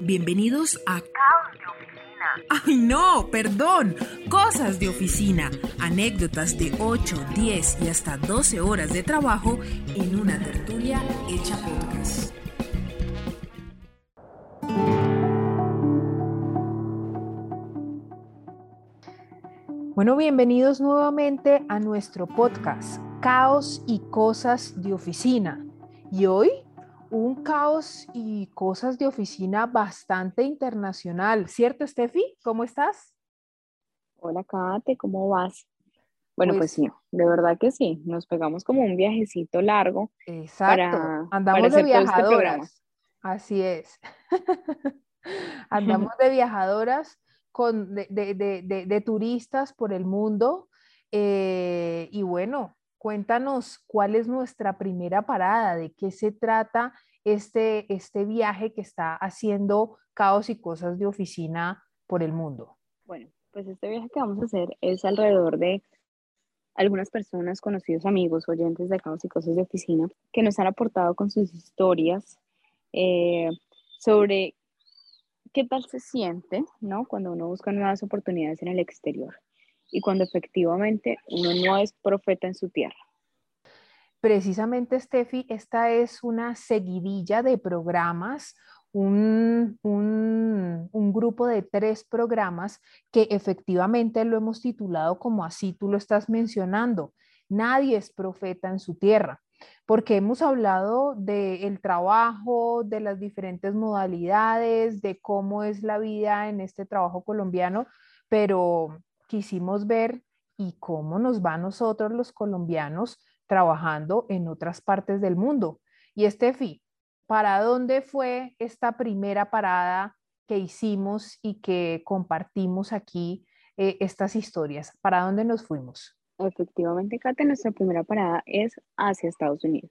Bienvenidos a Caos de Oficina. ¡Ay no! Perdón. Cosas de oficina. Anécdotas de 8, 10 y hasta 12 horas de trabajo en una tertulia hecha podcast. Bueno, bienvenidos nuevamente a nuestro podcast Caos y Cosas de Oficina. Y hoy un caos y cosas de oficina bastante internacional, ¿cierto, Steffi? ¿Cómo estás? Hola, Kate, ¿cómo vas? Bueno, pues, pues, sí, de verdad que sí, nos pegamos como un viajecito largo. Exacto, andamos de este viajadoras. Así es. andamos de viajadoras con, de, turistas por el mundo. Eh, y bueno, cuéntanos cuál es nuestra primera parada, de qué se trata este, este viaje que está haciendo Caos y Cosas de Oficina por el mundo. Bueno, pues este viaje que vamos a hacer es alrededor de algunas personas, conocidos amigos, oyentes de Caos y Cosas de Oficina, que nos han aportado con sus historias eh, sobre qué tal se siente, ¿no? Cuando uno busca nuevas oportunidades en el exterior y cuando efectivamente uno no es profeta en su tierra. Precisamente, Steffi, esta es una seguidilla de programas, un, un, grupo de tres programas que efectivamente lo hemos titulado como así tú lo estás mencionando. Nadie es profeta en su tierra, porque hemos hablado del trabajo, de las diferentes modalidades, de cómo es la vida en este trabajo colombiano, pero quisimos ver y cómo nos va a nosotros los colombianos trabajando en otras partes del mundo. Y Estefi, ¿para dónde fue esta primera parada que hicimos y que compartimos aquí eh, estas historias? ¿Para dónde nos fuimos? Efectivamente, Kate, nuestra primera parada es hacia Estados Unidos.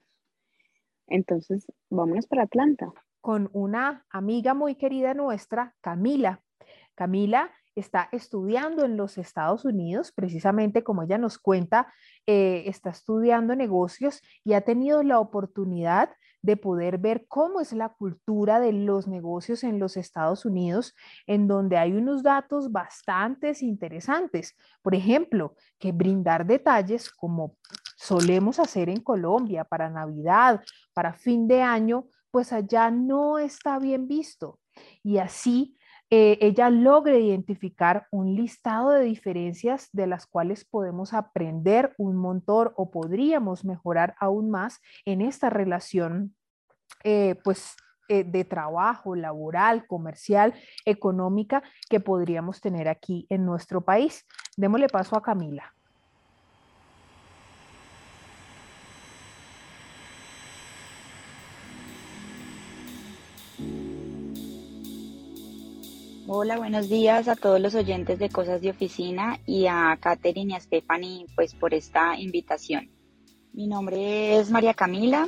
Entonces, vámonos para Atlanta. Con una amiga muy querida nuestra, Camila. Camila está estudiando en los Estados Unidos, precisamente como ella nos cuenta, eh, está estudiando negocios y ha tenido la oportunidad de poder ver cómo es la cultura de los negocios en los Estados Unidos, en donde hay unos datos bastante interesantes. Por ejemplo, que brindar detalles como solemos hacer en Colombia para Navidad, para fin de año, pues allá no está bien visto. Y así eh, ella logra identificar un listado de diferencias de las cuales podemos aprender un montón o podríamos mejorar aún más en esta relación, eh, pues, eh, de trabajo, laboral, comercial, económica que podríamos tener aquí en nuestro país. Démosle paso a Camila. Hola, buenos días a todos los oyentes de Cosas de Oficina y a Katherine y a Stephanie pues por esta invitación. Mi nombre es María Camila,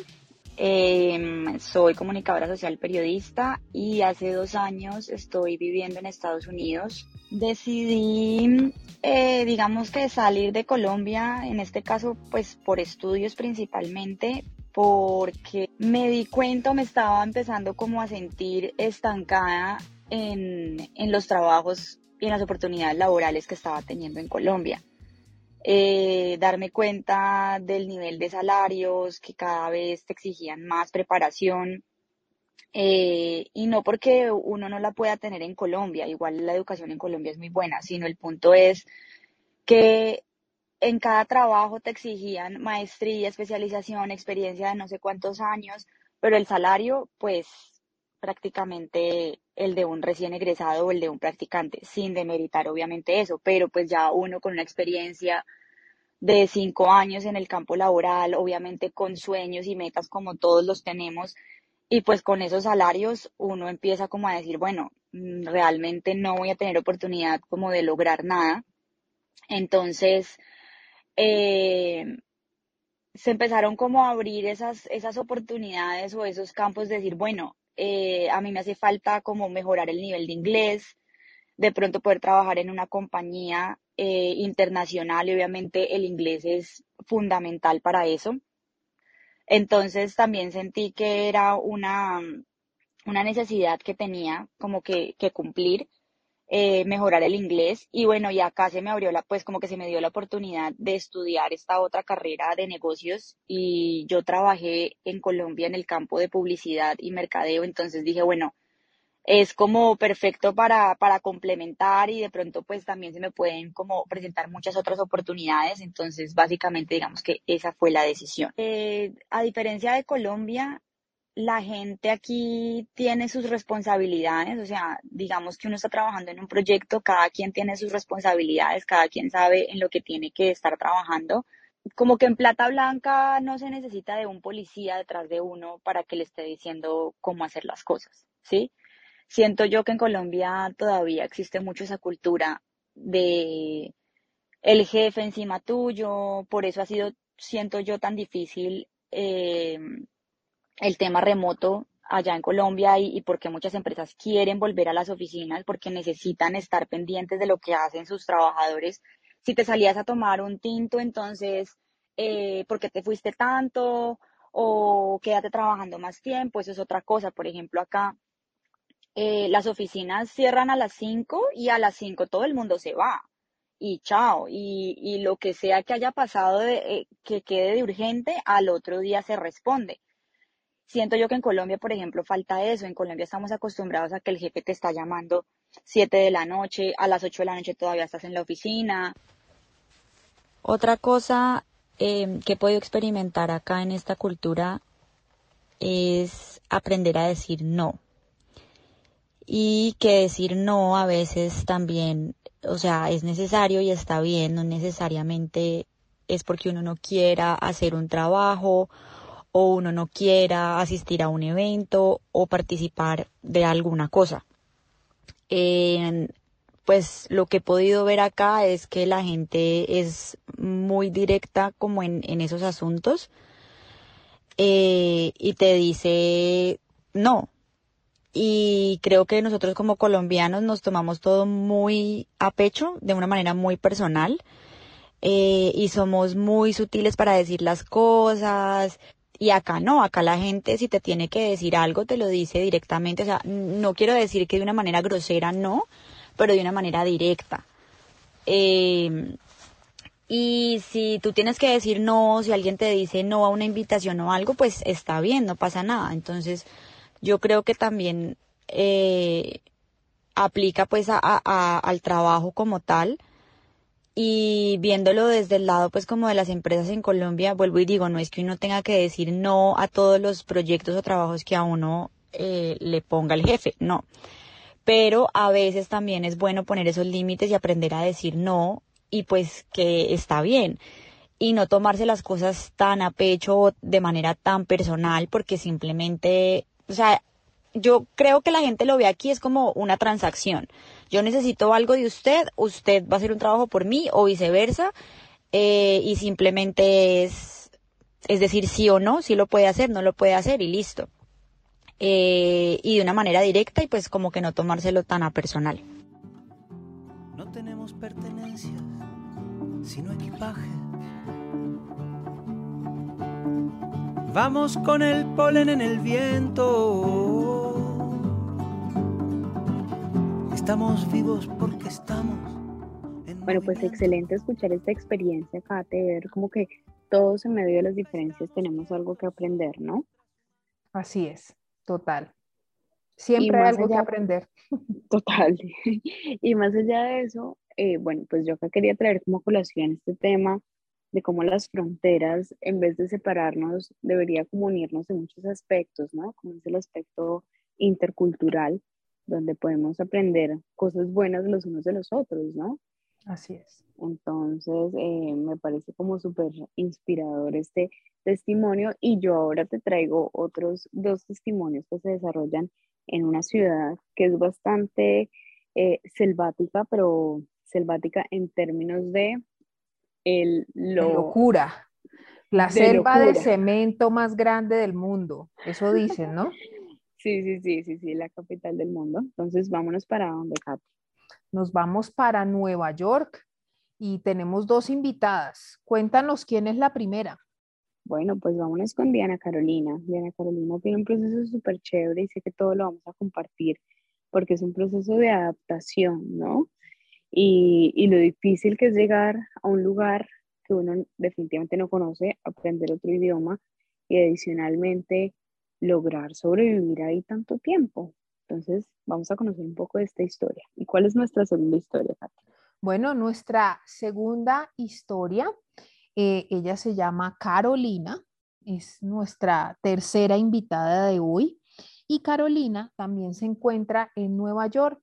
em, soy comunicadora social periodista y hace dos años estoy viviendo en Estados Unidos. Decidí, eh, digamos que salir de Colombia, en este caso pues por estudios principalmente, porque me di cuenta, me estaba empezando como a sentir estancada en, los trabajos y en las oportunidades laborales que estaba teniendo en Colombia. Eh, darme cuenta del nivel de salarios que cada vez te exigían más preparación eh, y no porque uno no la pueda tener en Colombia, igual la educación en Colombia es muy buena, sino el punto es que en cada trabajo te exigían maestría, especialización, experiencia de no sé cuántos años, pero el salario pues prácticamente el de un recién egresado o el de un practicante, sin demeritar obviamente eso, pero pues ya uno con una experiencia de cinco años en el campo laboral, obviamente con sueños y metas como todos los tenemos, y pues con esos salarios uno empieza como a decir, bueno, mm, realmente no voy a tener oportunidad como de lograr nada. Entonces, eh, se empezaron como a abrir esas, esas oportunidades o esos campos de decir, bueno, eh, a mí me hace falta como mejorar el nivel de inglés, de pronto poder trabajar en una compañía eh, internacional y obviamente el inglés es fundamental para eso. Entonces también sentí que era una, una necesidad que tenía como que, que cumplir, eh, mejorar el inglés. Y bueno, y acá se me abrió la, pues como que se me dio la oportunidad de estudiar esta otra carrera de negocios. Y yo trabajé en Colombia en el campo de publicidad y mercadeo, entonces dije, bueno, es como perfecto para, para complementar y de pronto pues también se me pueden como presentar muchas otras oportunidades, entonces básicamente digamos que esa fue la decisión. Eh, a diferencia de Colombia, la gente aquí tiene sus responsabilidades, o sea, digamos que uno está trabajando en un proyecto, cada quien tiene sus responsabilidades, cada quien sabe en lo que tiene que estar trabajando. Como que en Plata Blanca no se necesita de un policía detrás de uno para que le esté diciendo cómo hacer las cosas, ¿sí? Siento yo que en Colombia todavía existe mucho esa cultura de el jefe encima tuyo, por eso ha sido, siento yo, tan difícil eh, el tema remoto allá en Colombia y, y porque muchas empresas quieren volver a las oficinas porque necesitan estar pendientes de lo que hacen sus trabajadores. Si te salías a tomar un tinto, entonces, eh, ¿por qué te fuiste tanto? O quédate trabajando más tiempo, eso es otra cosa. Por ejemplo, acá eh, las oficinas cierran a las 5 y a las 5 todo el mundo se va y chao, y, y lo que sea que haya pasado de, eh, que quede de urgente, al otro día se responde. Siento yo que en Colombia, por ejemplo, falta eso. En Colombia estamos acostumbrados a que el jefe te está llamando 7 de la noche, a las 8 de la noche todavía estás en la oficina. Otra cosa eh, que he podido experimentar acá en esta cultura es aprender a decir no y que decir no a veces también, o sea, es necesario y está bien, no necesariamente es porque uno no quiera hacer un trabajo o uno no quiera asistir a un evento o participar de alguna cosa. pues lo que he podido ver acá es que la gente es muy directa como en, esos asuntos eh, y te dice no, y creo que nosotros como colombianos nos tomamos todo muy a pecho, de una manera muy personal, eh, y somos muy sutiles para decir las cosas. Y acá no, acá la gente si te tiene que decir algo te lo dice directamente, o sea, no quiero decir que de una manera grosera no, pero de una manera directa. Eh, y si tú tienes que decir no, si alguien te dice no a una invitación o algo, pues está bien, no pasa nada. Entonces, yo creo que también eh, aplica pues a, al trabajo como tal y viéndolo desde el lado pues como de las empresas en Colombia, vuelvo y digo, no es que uno tenga que decir no a todos los proyectos o trabajos que a uno eh, le ponga el jefe, no. Pero a veces también es bueno poner esos límites y aprender a decir no y pues que está bien y no tomarse las cosas tan a pecho o de manera tan personal porque simplemente o sea, yo creo que la gente lo ve aquí es como una transacción. Yo necesito algo de usted, usted va a hacer un trabajo por mí o viceversa, eh, y simplemente es, es decir sí o no, si lo puede hacer, no lo puede hacer y listo. Eh, y de una manera directa y pues como que no tomárselo tan a personal. No tenemos pertenencias, sino equipaje Vamos con el polen en el viento. Estamos vivos porque estamos. bueno, pues excelente escuchar esta experiencia, Kate, ver como que todos en medio de las diferencias tenemos algo que aprender, ¿no? Así es, total. Siempre hay algo que aprender. Total. Y más allá de eso, eh, bueno, pues yo acá quería traer como colación este tema de cómo las fronteras, en vez de separarnos, debería como unirnos en muchos aspectos, ¿no? Como es el aspecto intercultural, donde podemos aprender cosas buenas los unos de los otros, ¿no? Así es. Entonces, eh, me parece como súper inspirador este testimonio y yo ahora te traigo otros dos testimonios que se desarrollan en una ciudad que es bastante eh, selvática, pero selvática en términos de el locura. La selva de cemento más grande del mundo, eso dicen, ¿no? sí, sí, sí, sí, sí, la capital del mundo. Entonces, vámonos para donde, Katy. Nos vamos para Nueva York y tenemos dos invitadas. Cuéntanos quién es la primera. Bueno, pues vámonos con Diana Carolina. Diana Carolina tiene un proceso súper chévere y sé que todo lo vamos a compartir porque es un proceso de adaptación, ¿no? Y, y lo difícil que es llegar a un lugar que uno definitivamente no conoce, aprender otro idioma y adicionalmente lograr sobrevivir ahí tanto tiempo. Entonces, vamos a conocer un poco de esta historia. ¿Y cuál es nuestra segunda historia, Bueno, nuestra segunda historia, eh, ella se llama Carolina, es nuestra tercera invitada de hoy. Y Carolina también se encuentra en Nueva York.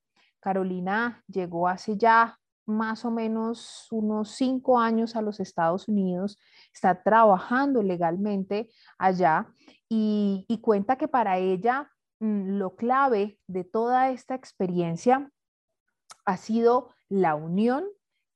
Carolina llegó hace ya más o menos unos cinco años a los Estados Unidos, está trabajando legalmente allá y, cuenta que para ella mm, lo clave de toda esta experiencia ha sido la unión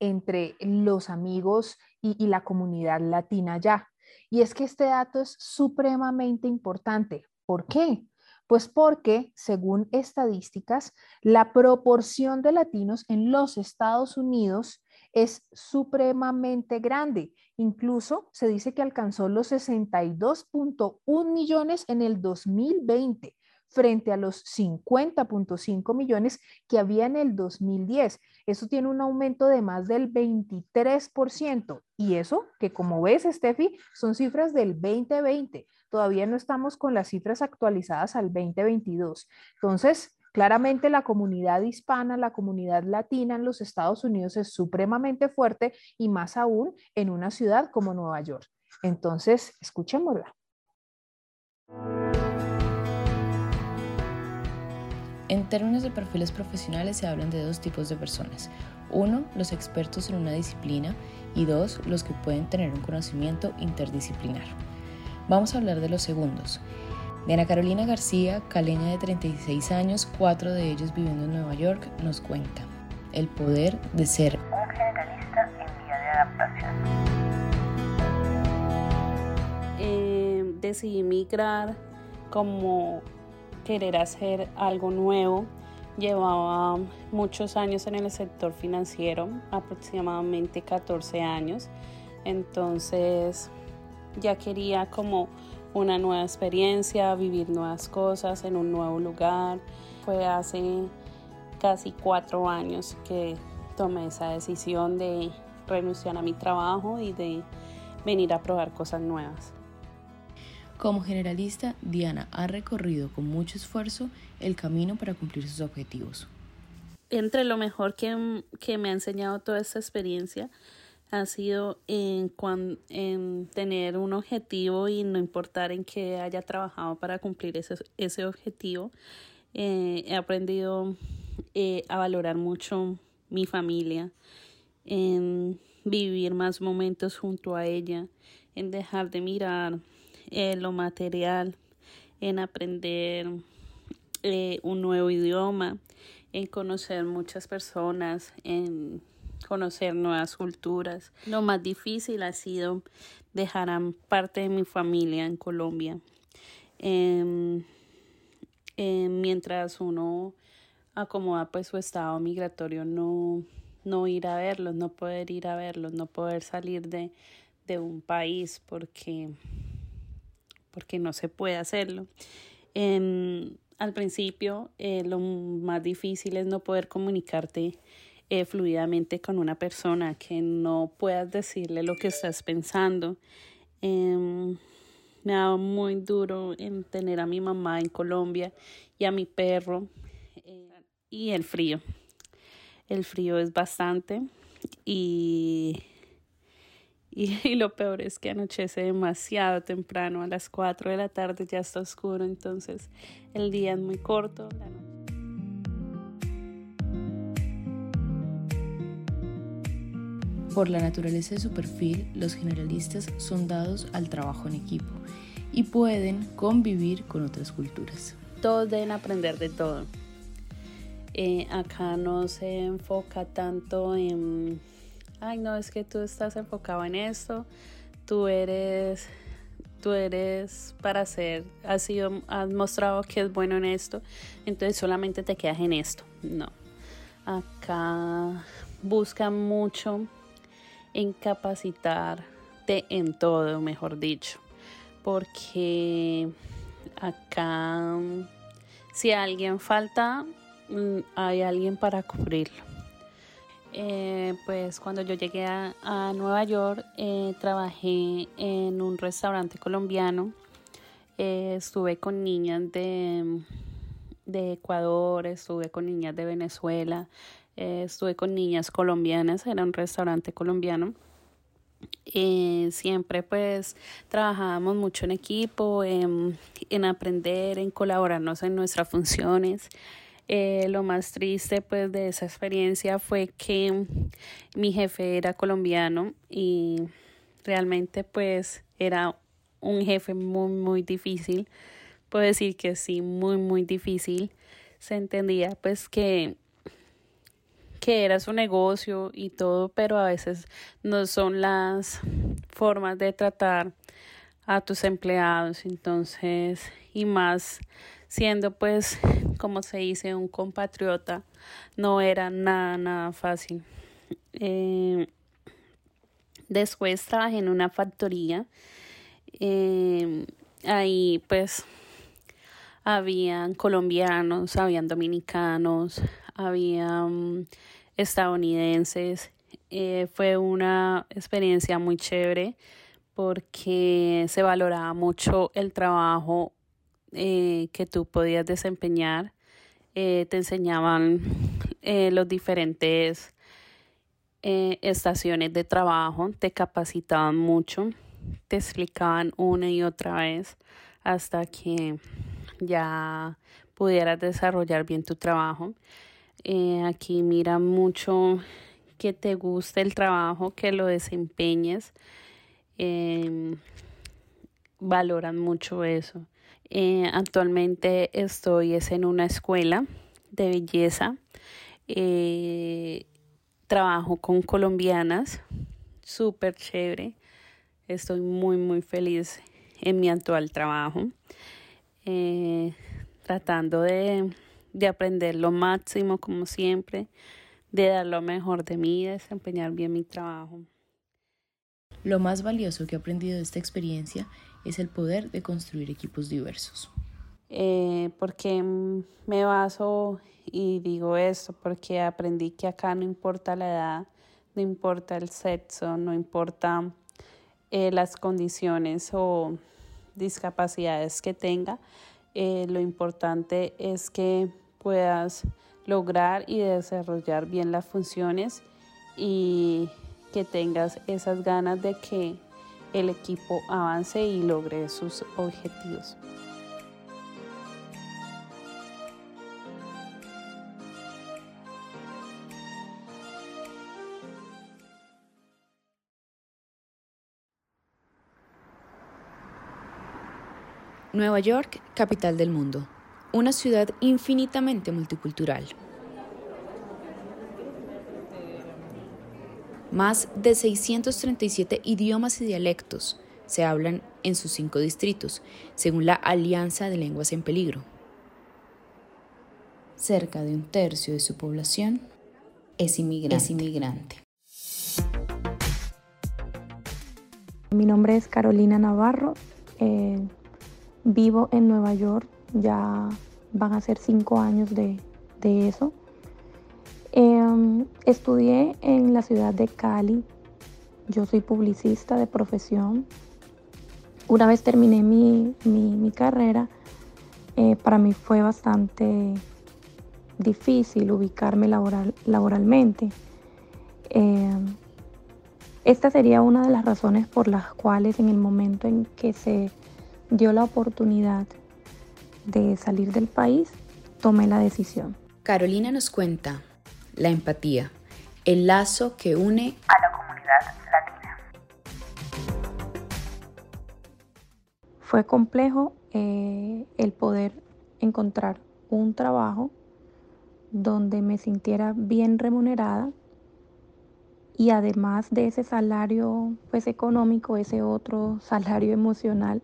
entre los amigos y, y la comunidad latina allá. Y es que este dato es supremamente importante. ¿Por qué? Pues porque, según estadísticas, la proporción de latinos en los Estados Unidos es supremamente grande. Incluso se dice que alcanzó los 62.1 millones en el 2020 frente a los 50.5 millones que había en el 2010. Eso tiene un aumento de más del 23%. Y eso, que como ves, Steffi, son cifras del 2020. Todavía no estamos con las cifras actualizadas al 2022. Entonces, claramente la comunidad hispana, la comunidad latina en los Estados Unidos es supremamente fuerte y más aún en una ciudad como Nueva York. Entonces, escuchémosla. En términos de perfiles profesionales se hablan de dos tipos de personas. Uno, los expertos en una disciplina y dos, los que pueden tener un conocimiento interdisciplinar. Vamos a hablar de los segundos. Diana Carolina García, caleña de 36 años, cuatro de ellos viviendo en Nueva York, nos cuenta el poder de ser un generalista en vía de adaptación. Eh, decidí migrar como querer hacer algo nuevo. Llevaba muchos años en el sector financiero, aproximadamente 14 años. Entonces ya quería como una nueva experiencia, vivir nuevas cosas en un nuevo lugar. Fue hace casi cuatro años que tomé esa decisión de renunciar a mi trabajo y de venir a probar cosas nuevas. Como generalista, Diana ha recorrido con mucho esfuerzo el camino para cumplir sus objetivos. Entre lo mejor que, me ha enseñado toda esta experiencia ha sido en, en tener un objetivo y no importar en qué haya trabajado para cumplir ese, ese objetivo. Eh, he aprendido eh, a valorar mucho mi familia, en vivir más momentos junto a ella, en dejar de mirar en lo material, en aprender eh, un nuevo idioma, en conocer muchas personas, en conocer nuevas culturas. Lo más difícil ha sido dejar a parte de mi familia en Colombia. Em, em, mientras uno acomoda pues su estado migratorio, no, no ir a verlos, no poder ir a verlos, no poder salir de, de un país porque porque no se puede hacerlo. Em, al principio, eh, lo más difícil es no poder comunicarte eh, fluidamente con una persona, que no puedas decirle lo que estás pensando. Em, me ha dado muy duro en tener a mi mamá en Colombia y a mi perro eh, y el frío. El frío es bastante y y, lo peor es que anochece demasiado temprano, a las 4 de la tarde ya está oscuro, entonces el día es muy corto. Por la naturaleza de su perfil, los generalistas son dados al trabajo en equipo y pueden convivir con otras culturas. Todos deben aprender de todo. Eh, acá no se enfoca tanto en ay no, es que tú estás enfocado en esto, tú eres, tú eres para hacer, has sido, has mostrado que es bueno en esto, entonces solamente te quedas en esto. No. Acá busca mucho en capacitarte en todo, mejor dicho. porque acá si alguien falta, mm, hay alguien para cubrirlo. Eh, pues cuando yo llegué a, Nueva York, eh, trabajé en un restaurante colombiano. Eh, estuve con niñas de, de, Ecuador, estuve con niñas de Venezuela, estuve con niñas colombianas, era un restaurante colombiano. siempre pues trabajábamos mucho en equipo, en, en aprender, en colaborarnos en nuestras funciones. Eh, lo más triste pues de esa experiencia fue que mi jefe era colombiano y realmente pues era un jefe muy muy difícil. Puedo decir que sí, muy muy difícil. Se entendía pues que que era su negocio y todo, pero a veces no son las formas de tratar a tus empleados, entonces, y más siendo pues, como se dice, un compatriota, no era nada, nada fácil. Eh, después trabajé en una factoría. Eh, ahí pues habían colombianos, habían dominicanos, habían estadounidenses. Eh, fue una experiencia muy chévere porque se valoraba mucho el trabajo eh, que tú podías desempeñar. Eh, te enseñaban eh, los diferentes estaciones de trabajo, te capacitaban mucho, te explicaban una y otra vez hasta que ya pudieras desarrollar bien tu trabajo. Aquí mira mucho que te guste el trabajo, que lo desempeñes. valoran mucho eso. Eh, actualmente estoy es en una escuela de belleza. Eh, trabajo con colombianas, súper chévere. Estoy muy, muy feliz en mi actual trabajo. Eh, tratando de, de aprender lo máximo, como siempre, de dar lo mejor de mí, de desempeñar bien mi trabajo. Lo más valioso que he aprendido de esta experiencia es el poder de construir equipos diversos. Eh, porque me baso y digo esto, porque aprendí que acá no importa la edad, no importa el sexo, no importa eh, las condiciones o discapacidades que tenga, eh, lo importante es que puedas lograr y desarrollar bien las funciones y que tengas esas ganas de que el equipo avance y logre sus objetivos. Nueva York, capital del mundo, una ciudad infinitamente multicultural. Más de 637 idiomas y dialectos se hablan en sus cinco distritos, según la Alianza de Lenguas en Peligro. Cerca de un tercio de su población es inmigrante. Mi nombre es Carolina Navarro, eh, vivo en Nueva York, ya van a ser cinco años de eso. Em, estudié en la ciudad de Cali. Yo soy publicista de profesión. Una vez terminé mi, carrera, eh, para mí fue bastante difícil ubicarme laboral, laboralmente. Em, esta sería una de las razones por las cuales en el momento en que se dio la oportunidad de salir del país, tomé la decisión. Carolina nos cuenta la empatía, el lazo que une a la comunidad latina. Fue complejo eh, el poder encontrar un trabajo donde me sintiera bien remunerada y además de ese salario pues económico, ese otro salario emocional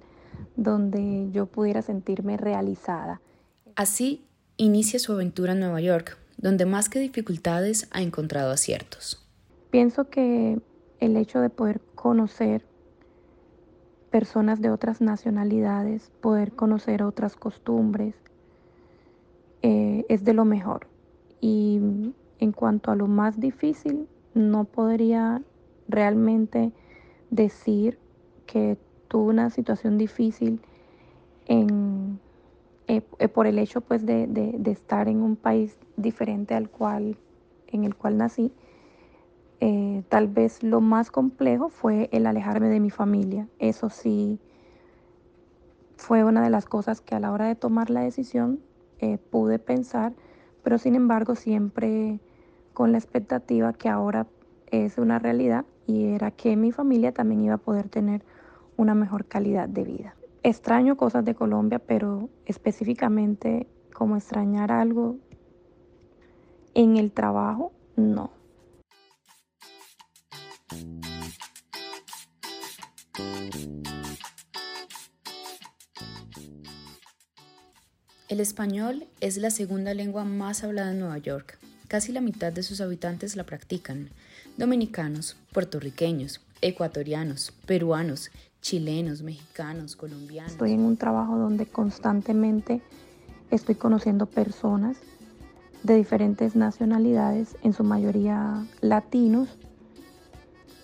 donde yo pudiera sentirme realizada. Así inicia su aventura en Nueva York, donde más que dificultades ha encontrado aciertos. Pienso que el hecho de poder conocer personas de otras nacionalidades, poder conocer otras costumbres, eh, es de lo mejor. Y en cuanto a lo más difícil, no podría realmente decir que tuve una situación difícil en, eh, eh, por el hecho pues de, de, estar en un país diferente al cual, en el cual nací. Eh, tal vez lo más complejo fue el alejarme de mi familia. Eso sí fue una de las cosas que a la hora de tomar la decisión pude pensar, pero sin embargo siempre con la expectativa que ahora es una realidad y era que mi familia también iba a poder tener una mejor calidad de vida. Extraño cosas de Colombia, pero específicamente como extrañar algo en el trabajo, no. El español es la segunda lengua más hablada en Nueva York. Casi la mitad de sus habitantes la practican. Dominicanos, puertorriqueños, ecuatorianos, peruanos, chilenos, mexicanos, colombianos. Estoy en un trabajo donde constantemente estoy conociendo personas de diferentes nacionalidades, en su mayoría latinos.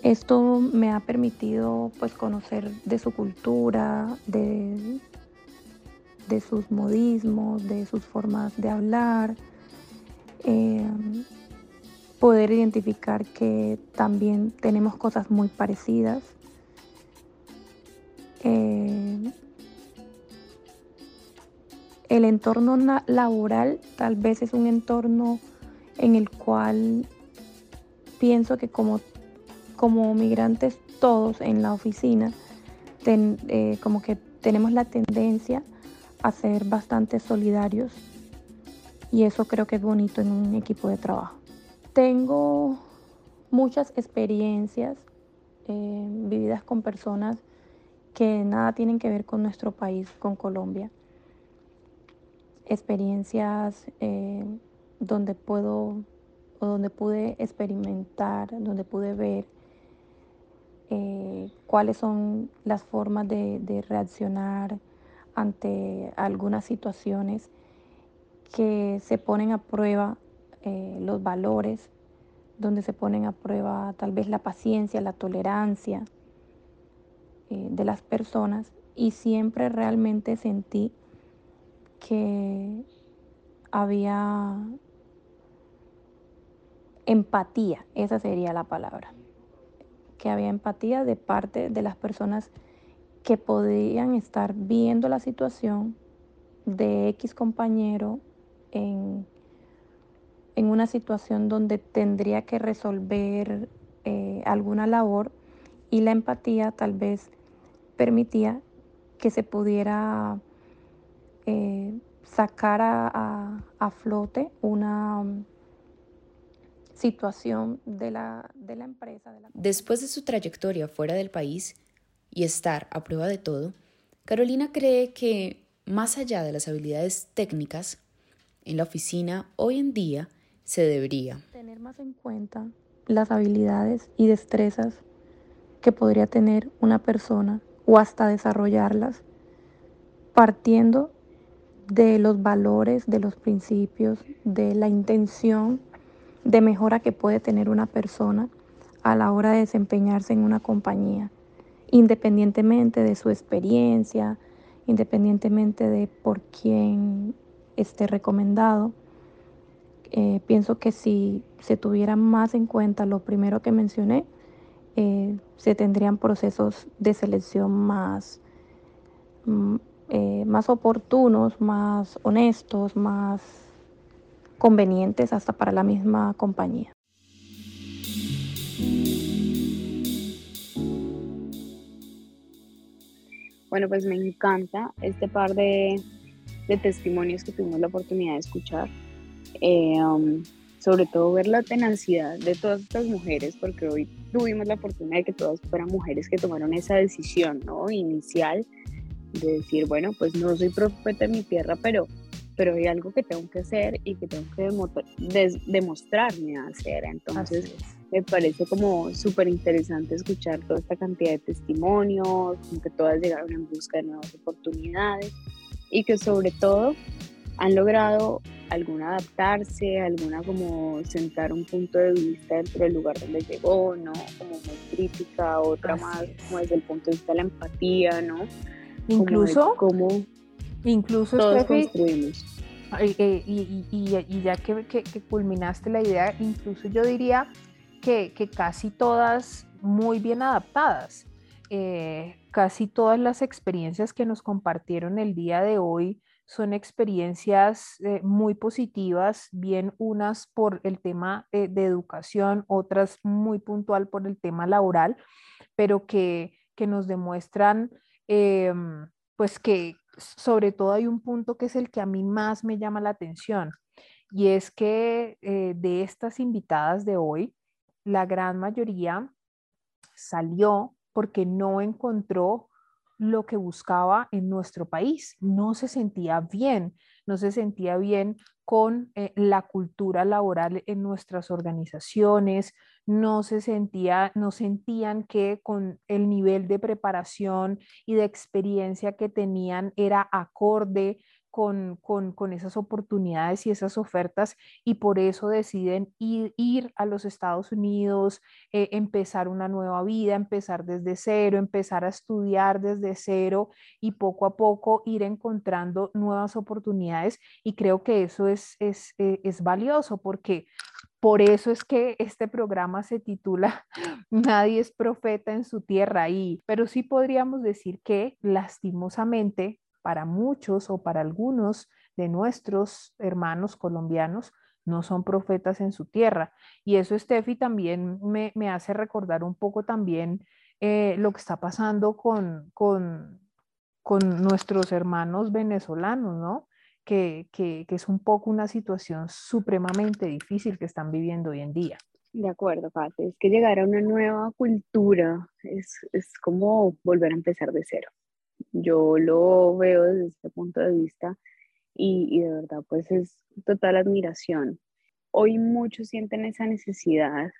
Esto me ha permitido pues conocer de su cultura, de, de sus modismos, de sus formas de hablar, eh, poder identificar que también tenemos cosas muy parecidas eh, el entorno laboral tal vez es un entorno en el cual pienso que como, como migrantes todos en la oficina, eh, como que tenemos la tendencia a ser bastante solidarios y eso creo que es bonito en un equipo de trabajo. Tengo muchas experiencias eh, vividas con personas que nada tienen que ver con nuestro país, con Colombia. Experiencias eh, donde puedo o donde pude experimentar, donde pude ver eh, cuáles son las formas de, reaccionar ante algunas situaciones que se ponen a prueba eh, los valores, donde se ponen a prueba tal vez la paciencia, la tolerancia, eh, de las personas y siempre realmente sentí que había empatía, esa sería la palabra, que había empatía de parte de las personas que podían estar viendo la situación de X compañero en, en una situación donde tendría que resolver eh, alguna labor y la empatía tal vez permitía que se pudiera eh, sacar a, flote una um, situación de la, de la empresa. Después de su trayectoria fuera del país y estar a prueba de todo, Carolina cree que, más allá de las habilidades técnicas, en la oficina hoy en día se debería tener más en cuenta las habilidades y destrezas que podría tener una persona o hasta desarrollarlas partiendo de los valores, de los principios, de la intención de mejora que puede tener una persona a la hora de desempeñarse en una compañía, independientemente de su experiencia, independientemente de por quién esté recomendado. Eh, pienso que si se tuviera más en cuenta lo primero que mencioné, eh, se tendrían procesos de selección más, mm, eh, más oportunos, más honestos, más convenientes hasta para la misma compañía. Bueno, pues me encanta este par de, testimonios que tuvimos la oportunidad de escuchar. Eh, um, sobre todo ver la tenacidad de todas estas mujeres, porque hoy tuvimos la oportunidad de que todas fueran mujeres que tomaron esa decisión ¿no? inicial de decir, bueno, pues no soy profeta en mi tierra, pero, pero hay algo que tengo que hacer y que tengo que demostrarme a hacer. Entonces, me parece como súper interesante escuchar toda esta cantidad de testimonios, que todas llegaron en busca de nuevas oportunidades y que sobre todo han logrado alguna adaptarse, alguna como sentar un punto de vista dentro del lugar donde llegó, ¿no? Como muy crítica, otra más como desde el punto de vista de la empatía, ¿no? Incluso, como incluso todos construimos. Y, y, y, ya que, que, que culminaste la idea, incluso yo diría que, casi todas muy bien adaptadas. Eh, casi todas las experiencias que nos compartieron el día de hoy son experiencias eh, muy positivas, bien unas por el tema de educación, otras muy puntual por el tema laboral, pero que, nos demuestran em, pues que sobre todo hay un punto que es el que a mí más me llama la atención y es que eh, de estas invitadas de hoy, la gran mayoría salió porque no encontró lo que buscaba en nuestro país, no se sentía bien, no se sentía bien con eh, la cultura laboral en nuestras organizaciones, no se sentía, no sentían que con el nivel de preparación y de experiencia que tenían era acorde con, con, esas oportunidades y esas ofertas y por eso deciden ir, ir a los Estados Unidos, eh, empezar una nueva vida, empezar desde cero, empezar a estudiar desde cero y poco a poco ir encontrando nuevas oportunidades. Y creo que eso es, es, eh, es valioso porque por eso es que este programa se titula Nadie es profeta en su tierra y pero sí podríamos decir que lastimosamente para muchos o para algunos de nuestros hermanos colombianos no son profetas en su tierra. Y eso, Steffi, también me, hace recordar un poco también eh, lo que está pasando con, con, nuestros hermanos venezolanos, ¿no? Que, es un poco una situación supremamente difícil que están viviendo hoy en día. De acuerdo, Pate. Es que llegar a una nueva cultura es, es como volver a empezar de cero. Yo lo veo desde este punto de vista y, de verdad pues es total admiración. Hoy muchos sienten esa necesidad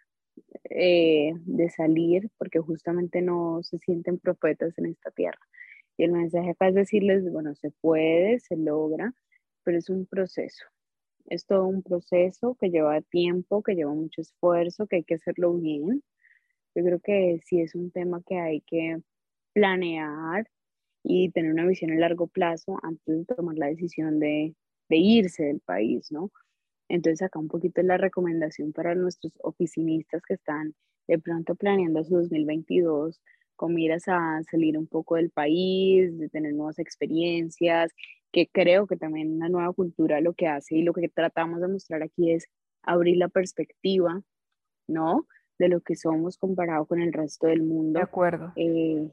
eh, de salir porque justamente no se sienten profetas en esta tierra. Y el mensaje acá es decirles, bueno, se puede, se logra, pero es un proceso. Es todo un proceso que lleva tiempo, que lleva mucho esfuerzo, que hay que hacerlo bien. Yo creo que sí es un tema que hay que planear, y tener una visión a largo plazo antes de tomar la decisión de, de irse del país, ¿no? Entonces acá un poquito la recomendación para nuestros oficinistas que están de pronto planeando su 2022 con miras a salir un poco del país, de tener nuevas experiencias, que creo que también una nueva cultura lo que hace y lo que tratamos de mostrar aquí es abrir la perspectiva, ¿no? De lo que somos comparado con el resto del mundo. De acuerdo. Eh,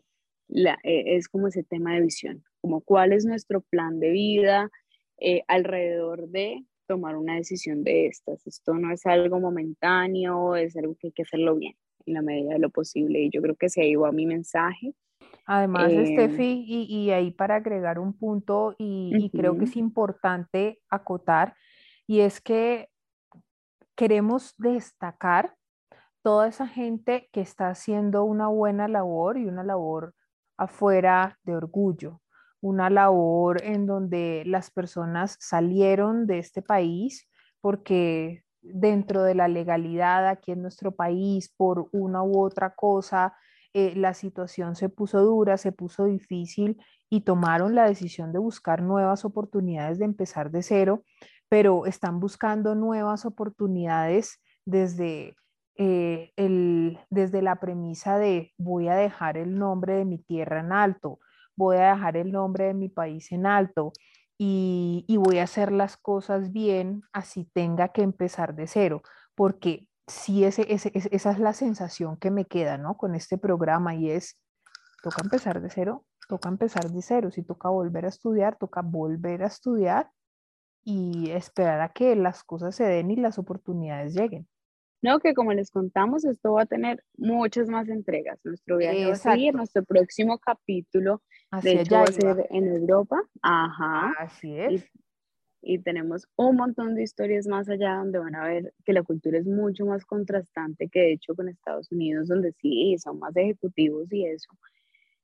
eh, es como ese tema de visión, como cuál es nuestro plan de vida eh, alrededor de tomar una decisión de estas. Esto no es algo momentáneo, es algo que hay que hacerlo bien en la medida de lo posible. Y yo creo que se ido a mi mensaje. Además, eh, Steffi, y, ahí para agregar un punto, y creo que es importante acotar, y es que queremos destacar toda esa gente que está haciendo una buena labor y una labor afuera de orgullo, una labor en donde las personas salieron de este país porque dentro de la legalidad aquí en nuestro país, por una u otra cosa, eh, la situación se puso dura, se puso difícil y tomaron la decisión de buscar nuevas oportunidades de empezar de cero, pero están buscando nuevas oportunidades desde eh, el, desde la premisa de voy a dejar el nombre de mi tierra en alto, voy a dejar el nombre de mi país en alto y, voy a hacer las cosas bien, así tenga que empezar de cero, porque sí, ese, esa es la sensación que me queda, ¿no? Con este programa y es, toca empezar de cero, toca empezar de cero, si toca volver a estudiar, toca volver a estudiar y esperar a que las cosas se den y las oportunidades lleguen. No, que como les contamos, esto va a tener muchas más entregas. Nuestro viaje va a seguir, nuestro próximo capítulo, de hecho, va a ser en Europa. Ajá. Así es. y tenemos un montón de historias más allá donde van a ver que la cultura es mucho más contrastante que de hecho con Estados Unidos, donde sí son más ejecutivos y eso,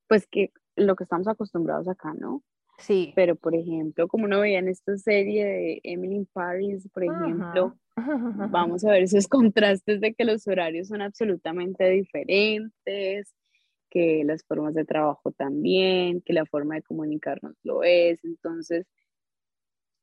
pues que lo que estamos acostumbrados acá, ¿no? Sí. Pero, por ejemplo, como uno veía en esta serie de Emily in Paris, por ejemplo, vamos a ver esos contrastes de que los horarios son absolutamente diferentes, que las formas de trabajo también, que la forma de comunicarnos lo es. Entonces,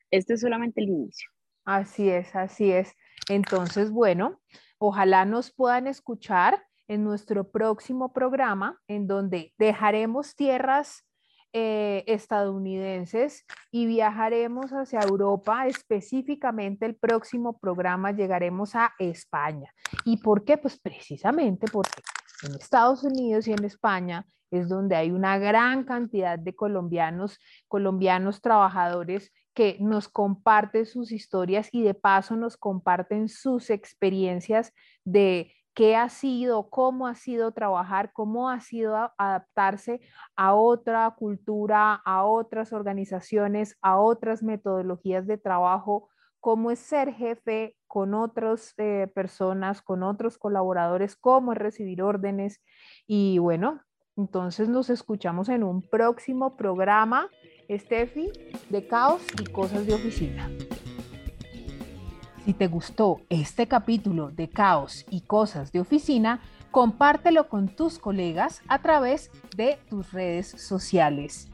este es solamente el inicio. Así es, así es. Entonces, bueno, ojalá nos puedan escuchar en nuestro próximo programa, en donde dejaremos tierras eh, estadounidenses y viajaremos hacia Europa, específicamente el próximo programa llegaremos a España. ¿Y por qué? Pues precisamente porque en Estados Unidos y en España es donde hay una gran cantidad de colombianos, colombianos trabajadores que nos comparten sus historias y de paso nos comparten sus experiencias de qué ha sido, cómo ha sido trabajar, cómo ha sido adaptarse a otra cultura, a otras organizaciones, a otras metodologías de trabajo, cómo es ser jefe con otras eh, personas, con otros colaboradores, cómo es recibir órdenes. Y bueno, entonces nos escuchamos en un próximo programa, Steffi, de caos y cosas de oficina. Si te gustó este capítulo de Caos y Cosas de Oficina, compártelo con tus colegas a través de tus redes sociales.